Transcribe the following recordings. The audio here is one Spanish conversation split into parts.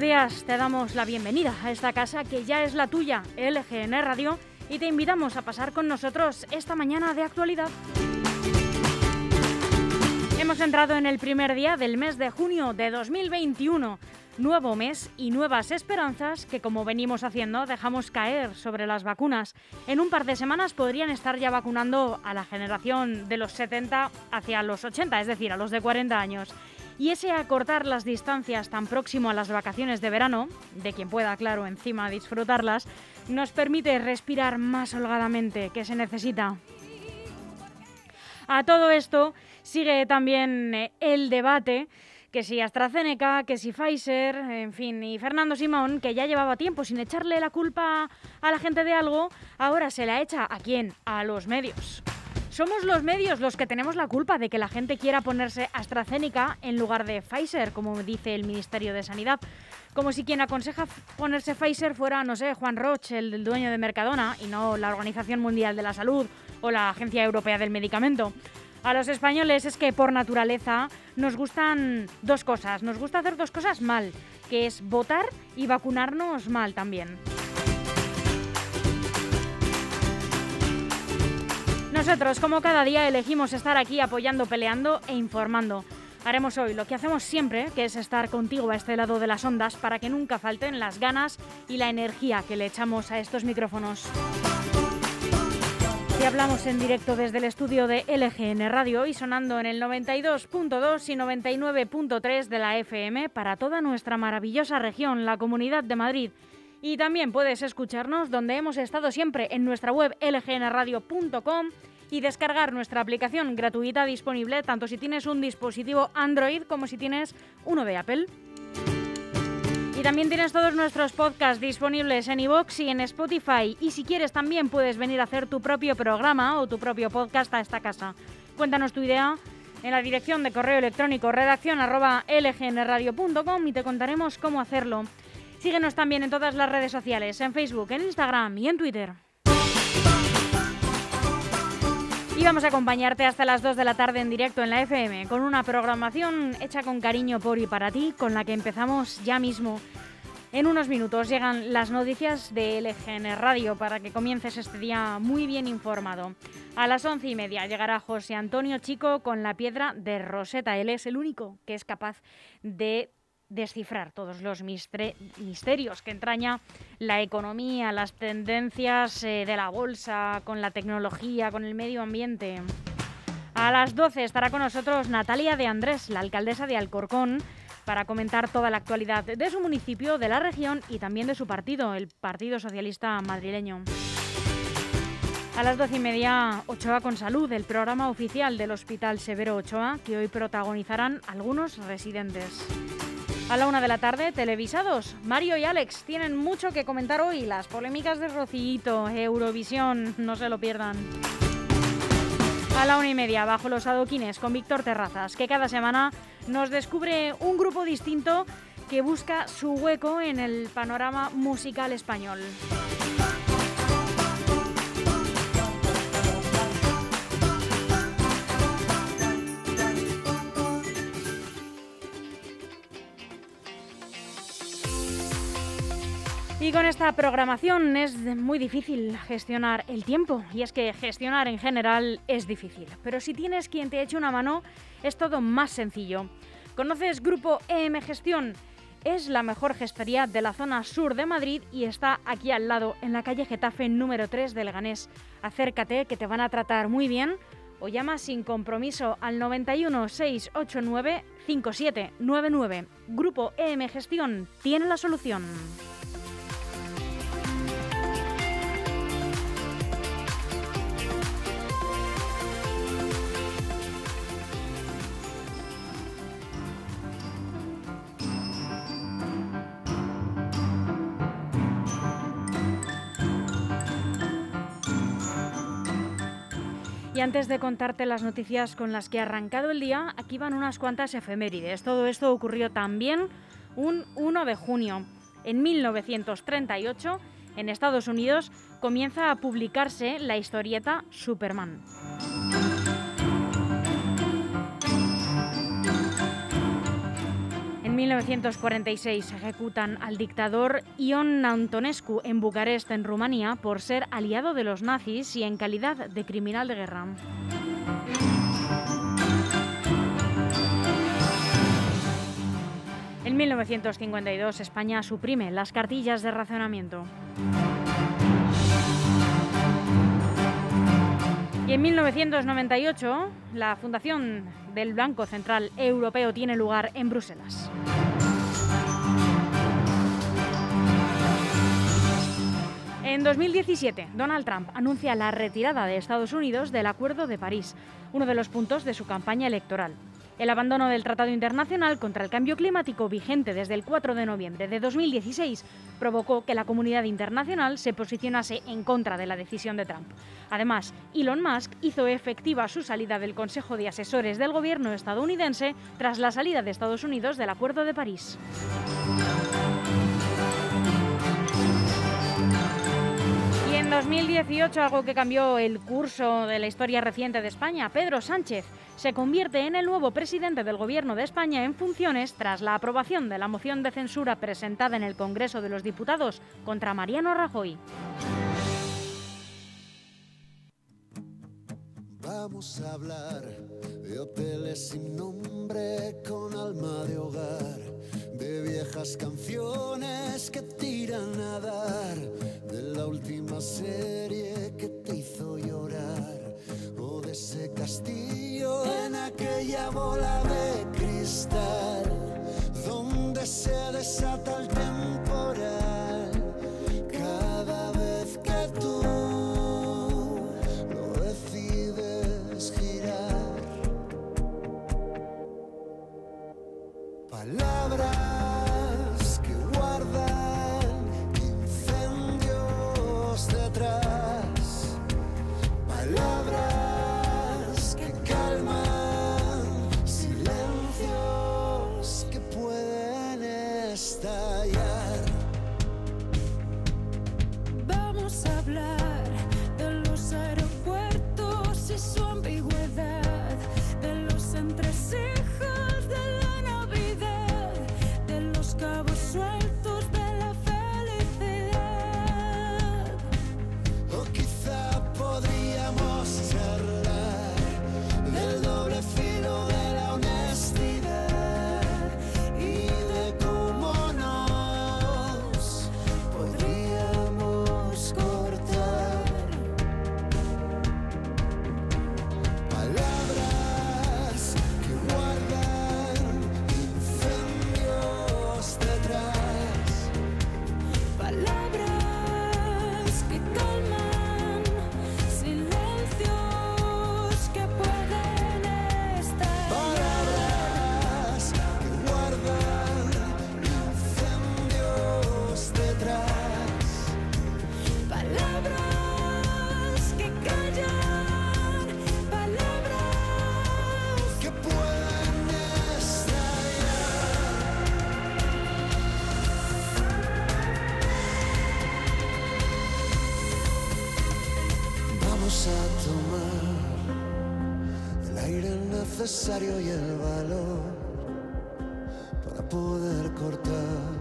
Buenos días, te damos la bienvenida a esta casa que ya es la tuya, LGN Radio, y te invitamos a pasar con nosotros esta mañana de actualidad. Hemos entrado en el primer día del mes de junio de 2021, nuevo mes y nuevas esperanzas que como venimos haciendo dejamos caer sobre las vacunas. En un par de semanas podrían estar ya vacunando a la generación de los 70 hacia los 80, es decir, a los de 40 años. Y ese acortar las distancias tan próximo a las vacaciones de verano, de quien pueda, claro, encima disfrutarlas, nos permite respirar más holgadamente, que se necesita. A todo esto sigue también eh, el debate que si AstraZeneca, que si Pfizer, en fin, y Fernando Simón, que ya llevaba tiempo sin echarle la culpa a la gente de algo, ahora se la echa a quién? A los medios. Somos los medios los que tenemos la culpa de que la gente quiera ponerse AstraZeneca en lugar de Pfizer, como dice el Ministerio de Sanidad. Como si quien aconseja ponerse Pfizer fuera, no sé, Juan Roche, el dueño de Mercadona, y no la Organización Mundial de la Salud o la Agencia Europea del Medicamento. A los españoles es que por naturaleza nos gustan dos cosas. Nos gusta hacer dos cosas mal, que es votar y vacunarnos mal también. Nosotros, como cada día, elegimos estar aquí apoyando, peleando e informando. Haremos hoy lo que hacemos siempre, que es estar contigo a este lado de las ondas para que nunca falten las ganas y la energía que le echamos a estos micrófonos. Y hablamos en directo desde el estudio de LGN Radio y sonando en el 92.2 y 99.3 de la FM para toda nuestra maravillosa región, la Comunidad de Madrid. Y también puedes escucharnos donde hemos estado siempre en nuestra web lgnradio.com y descargar nuestra aplicación gratuita disponible tanto si tienes un dispositivo Android como si tienes uno de Apple. Y también tienes todos nuestros podcasts disponibles en iVoox y en Spotify. Y si quieres también puedes venir a hacer tu propio programa o tu propio podcast a esta casa. Cuéntanos tu idea en la dirección de correo electrónico redacción lgnradio.com y te contaremos cómo hacerlo. Síguenos también en todas las redes sociales, en Facebook, en Instagram y en Twitter. Y vamos a acompañarte hasta las 2 de la tarde en directo en la FM, con una programación hecha con cariño por y para ti, con la que empezamos ya mismo. En unos minutos llegan las noticias de LGN Radio para que comiences este día muy bien informado. A las once y media llegará José Antonio Chico con la piedra de Rosetta. Él es el único que es capaz de descifrar todos los misterios que entraña la economía, las tendencias eh, de la bolsa, con la tecnología, con el medio ambiente. A las 12 estará con nosotros Natalia de Andrés, la alcaldesa de Alcorcón, para comentar toda la actualidad de su municipio, de la región y también de su partido, el Partido Socialista Madrileño. A las doce y media, Ochoa con Salud, el programa oficial del Hospital Severo Ochoa, que hoy protagonizarán algunos residentes. A la una de la tarde, televisados. Mario y Alex tienen mucho que comentar hoy. Las polémicas de Rocito, Eurovisión, no se lo pierdan. A la una y media, bajo los adoquines, con Víctor Terrazas, que cada semana nos descubre un grupo distinto que busca su hueco en el panorama musical español. Y con esta programación es muy difícil gestionar el tiempo. Y es que gestionar en general es difícil. Pero si tienes quien te eche una mano, es todo más sencillo. ¿Conoces Grupo EM Gestión? Es la mejor gestoría de la zona sur de Madrid y está aquí al lado, en la calle Getafe número 3 de Leganés. Acércate, que te van a tratar muy bien. O llama sin compromiso al 91 689 5799. Grupo EM Gestión tiene la solución. Y antes de contarte las noticias con las que ha arrancado el día, aquí van unas cuantas efemérides. Todo esto ocurrió también un 1 de junio. En 1938, en Estados Unidos, comienza a publicarse la historieta Superman. 1946 ejecutan al dictador Ion Antonescu en Bucarest, en Rumanía, por ser aliado de los nazis y en calidad de criminal de guerra. En 1952 España suprime las cartillas de racionamiento. Y en 1998 la fundación del Banco Central Europeo tiene lugar en Bruselas. En 2017, Donald Trump anuncia la retirada de Estados Unidos del Acuerdo de París, uno de los puntos de su campaña electoral. El abandono del Tratado Internacional contra el Cambio Climático vigente desde el 4 de noviembre de 2016 provocó que la comunidad internacional se posicionase en contra de la decisión de Trump. Además, Elon Musk hizo efectiva su salida del Consejo de Asesores del gobierno estadounidense tras la salida de Estados Unidos del Acuerdo de París. 2018, algo que cambió el curso de la historia reciente de España, Pedro Sánchez se convierte en el nuevo presidente del Gobierno de España en funciones tras la aprobación de la moción de censura presentada en el Congreso de los Diputados contra Mariano Rajoy. Vamos a hablar de hoteles sin nombre con alma de hogar, de viejas canciones que tiran a dar, de la última serie que te hizo llorar o de ese castillo en aquella bola de cristal donde se desata el temporal Vamos a tomar el aire necesario y el valor para poder cortar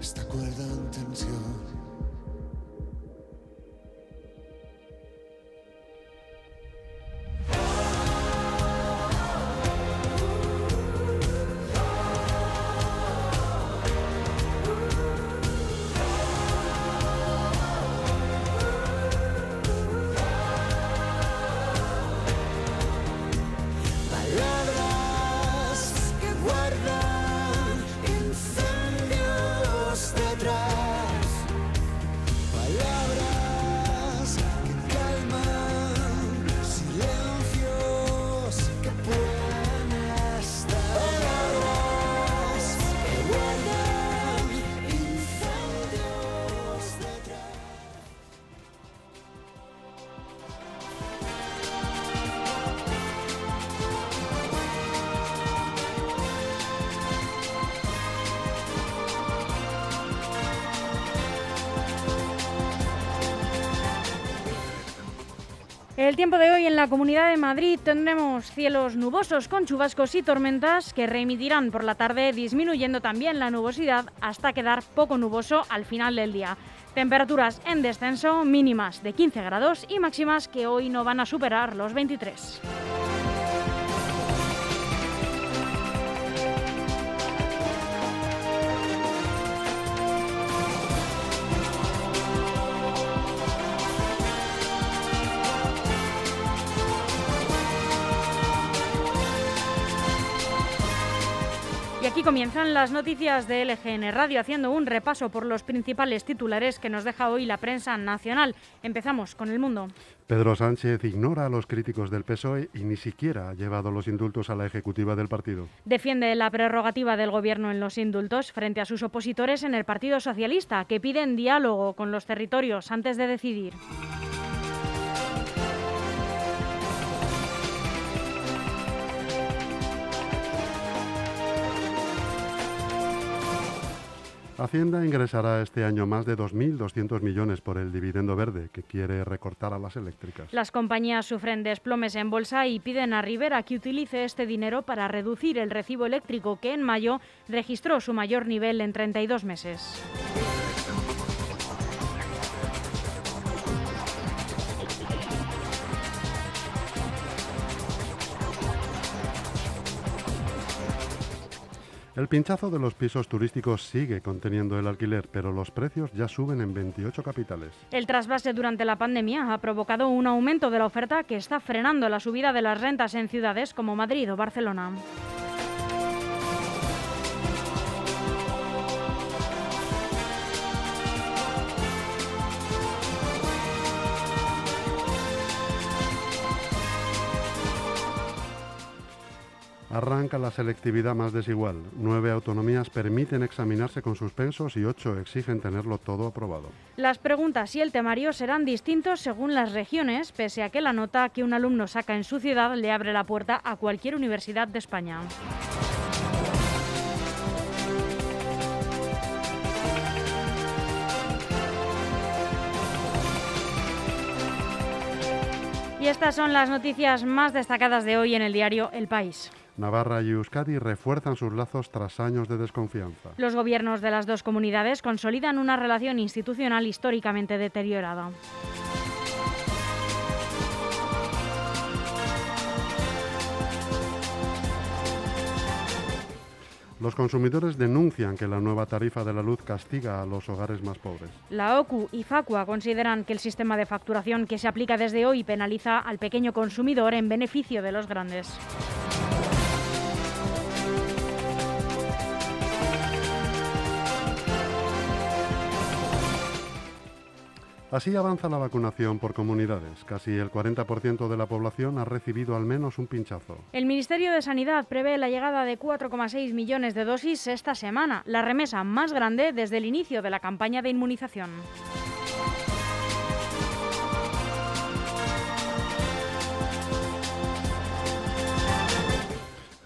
esta cuerda en tensión. El tiempo de hoy en la Comunidad de Madrid tendremos cielos nubosos con chubascos y tormentas que reemitirán por la tarde, disminuyendo también la nubosidad hasta quedar poco nuboso al final del día. Temperaturas en descenso, mínimas de 15 grados y máximas que hoy no van a superar los 23. Aquí comienzan las noticias de LGN Radio, haciendo un repaso por los principales titulares que nos deja hoy la prensa nacional. Empezamos con el mundo. Pedro Sánchez ignora a los críticos del PSOE y ni siquiera ha llevado los indultos a la ejecutiva del partido. Defiende la prerrogativa del Gobierno en los indultos frente a sus opositores en el Partido Socialista, que piden diálogo con los territorios antes de decidir. Hacienda ingresará este año más de 2.200 millones por el dividendo verde que quiere recortar a las eléctricas. Las compañías sufren desplomes en bolsa y piden a Rivera que utilice este dinero para reducir el recibo eléctrico que en mayo registró su mayor nivel en 32 meses. El pinchazo de los pisos turísticos sigue conteniendo el alquiler, pero los precios ya suben en 28 capitales. El trasvase durante la pandemia ha provocado un aumento de la oferta que está frenando la subida de las rentas en ciudades como Madrid o Barcelona. Arranca la selectividad más desigual. Nueve autonomías permiten examinarse con suspensos y ocho exigen tenerlo todo aprobado. Las preguntas y el temario serán distintos según las regiones, pese a que la nota que un alumno saca en su ciudad le abre la puerta a cualquier universidad de España. Y estas son las noticias más destacadas de hoy en el diario El País. Navarra y Euskadi refuerzan sus lazos tras años de desconfianza. Los gobiernos de las dos comunidades consolidan una relación institucional históricamente deteriorada. Los consumidores denuncian que la nueva tarifa de la luz castiga a los hogares más pobres. La OCU y Facua consideran que el sistema de facturación que se aplica desde hoy penaliza al pequeño consumidor en beneficio de los grandes. Así avanza la vacunación por comunidades. Casi el 40% de la población ha recibido al menos un pinchazo. El Ministerio de Sanidad prevé la llegada de 4,6 millones de dosis esta semana, la remesa más grande desde el inicio de la campaña de inmunización.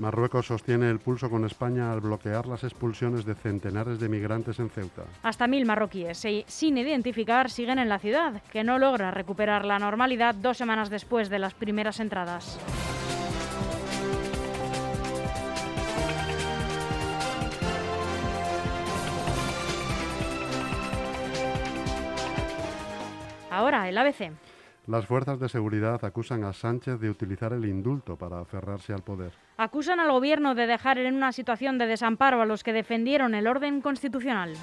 Marruecos sostiene el pulso con España al bloquear las expulsiones de centenares de migrantes en Ceuta. Hasta mil marroquíes sin identificar siguen en la ciudad, que no logra recuperar la normalidad dos semanas después de las primeras entradas. Ahora, el ABC. Las fuerzas de seguridad acusan a Sánchez de utilizar el indulto para aferrarse al poder. Acusan al gobierno de dejar en una situación de desamparo a los que defendieron el orden constitucional.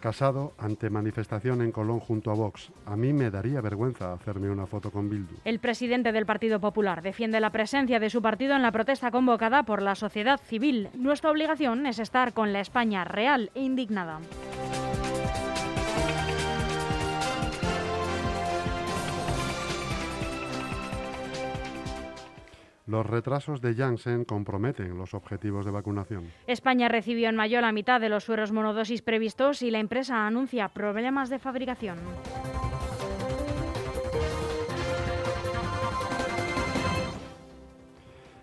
Casado ante manifestación en Colón junto a Vox. A mí me daría vergüenza hacerme una foto con Bildu. El presidente del Partido Popular defiende la presencia de su partido en la protesta convocada por la sociedad civil. Nuestra obligación es estar con la España real e indignada. Los retrasos de Janssen comprometen los objetivos de vacunación. España recibió en mayo la mitad de los sueros monodosis previstos y la empresa anuncia problemas de fabricación.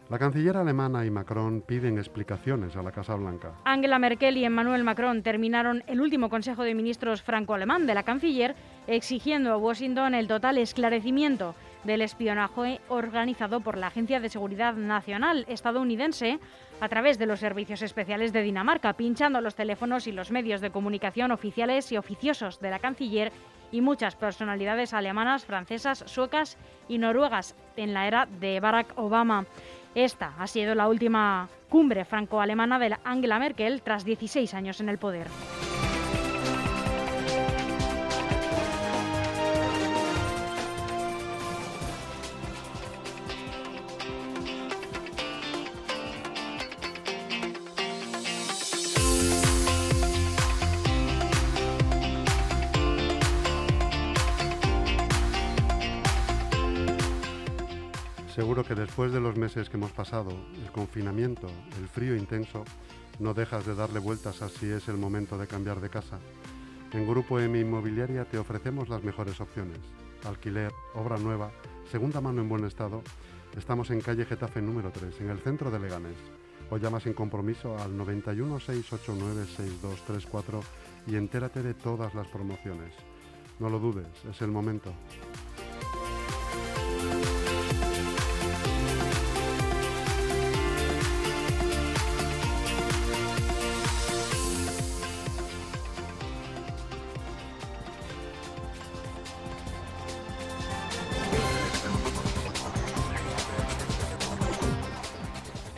La canciller alemana y Macron piden explicaciones a la Casa Blanca. Angela Merkel y Emmanuel Macron terminaron el último Consejo de Ministros franco-alemán de la canciller exigiendo a Washington el total esclarecimiento del espionaje organizado por la Agencia de Seguridad Nacional estadounidense a través de los servicios especiales de Dinamarca, pinchando los teléfonos y los medios de comunicación oficiales y oficiosos de la canciller y muchas personalidades alemanas, francesas, suecas y noruegas en la era de Barack Obama. Esta ha sido la última cumbre franco-alemana de Angela Merkel tras 16 años en el poder. Seguro que después de los meses que hemos pasado, el confinamiento, el frío intenso, no dejas de darle vueltas a si es el momento de cambiar de casa. En Grupo M Inmobiliaria te ofrecemos las mejores opciones. Alquiler, obra nueva, segunda mano en buen estado. Estamos en calle Getafe número 3, en el centro de Leganés. O llamas sin compromiso al 91 689 6234 y entérate de todas las promociones. No lo dudes, es el momento.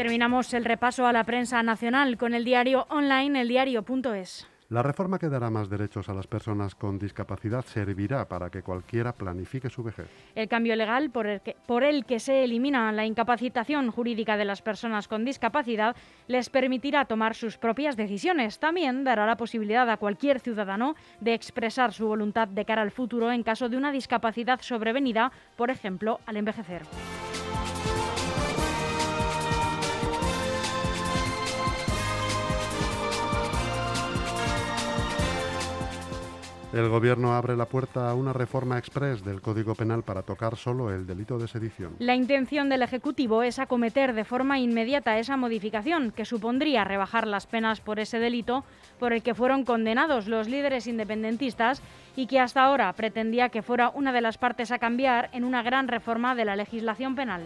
Terminamos el repaso a la prensa nacional con el diario online eldiario.es. La reforma que dará más derechos a las personas con discapacidad servirá para que cualquiera planifique su vejez. El cambio legal por el, que, por el que se elimina la incapacitación jurídica de las personas con discapacidad les permitirá tomar sus propias decisiones. También dará la posibilidad a cualquier ciudadano de expresar su voluntad de cara al futuro en caso de una discapacidad sobrevenida, por ejemplo, al envejecer. El Gobierno abre la puerta a una reforma express del Código Penal para tocar solo el delito de sedición. La intención del Ejecutivo es acometer de forma inmediata esa modificación que supondría rebajar las penas por ese delito por el que fueron condenados los líderes independentistas y que hasta ahora pretendía que fuera una de las partes a cambiar en una gran reforma de la legislación penal.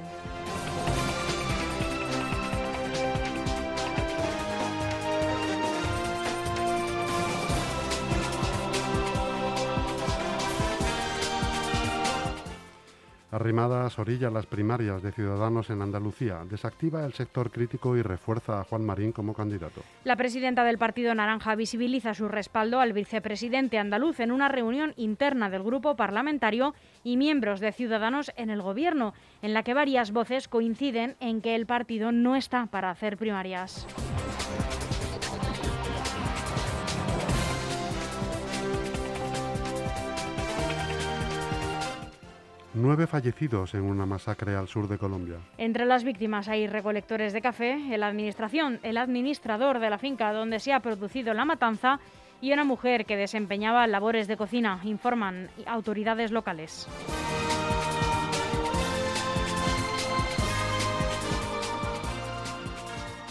Arrimadas orilla las primarias de Ciudadanos en Andalucía, desactiva el sector crítico y refuerza a Juan Marín como candidato. La presidenta del Partido Naranja visibiliza su respaldo al vicepresidente andaluz en una reunión interna del grupo parlamentario y miembros de Ciudadanos en el Gobierno, en la que varias voces coinciden en que el partido no está para hacer primarias. Nueve fallecidos en una masacre al sur de Colombia. Entre las víctimas hay recolectores de café, el, administración, el administrador de la finca donde se ha producido la matanza y una mujer que desempeñaba labores de cocina, informan autoridades locales.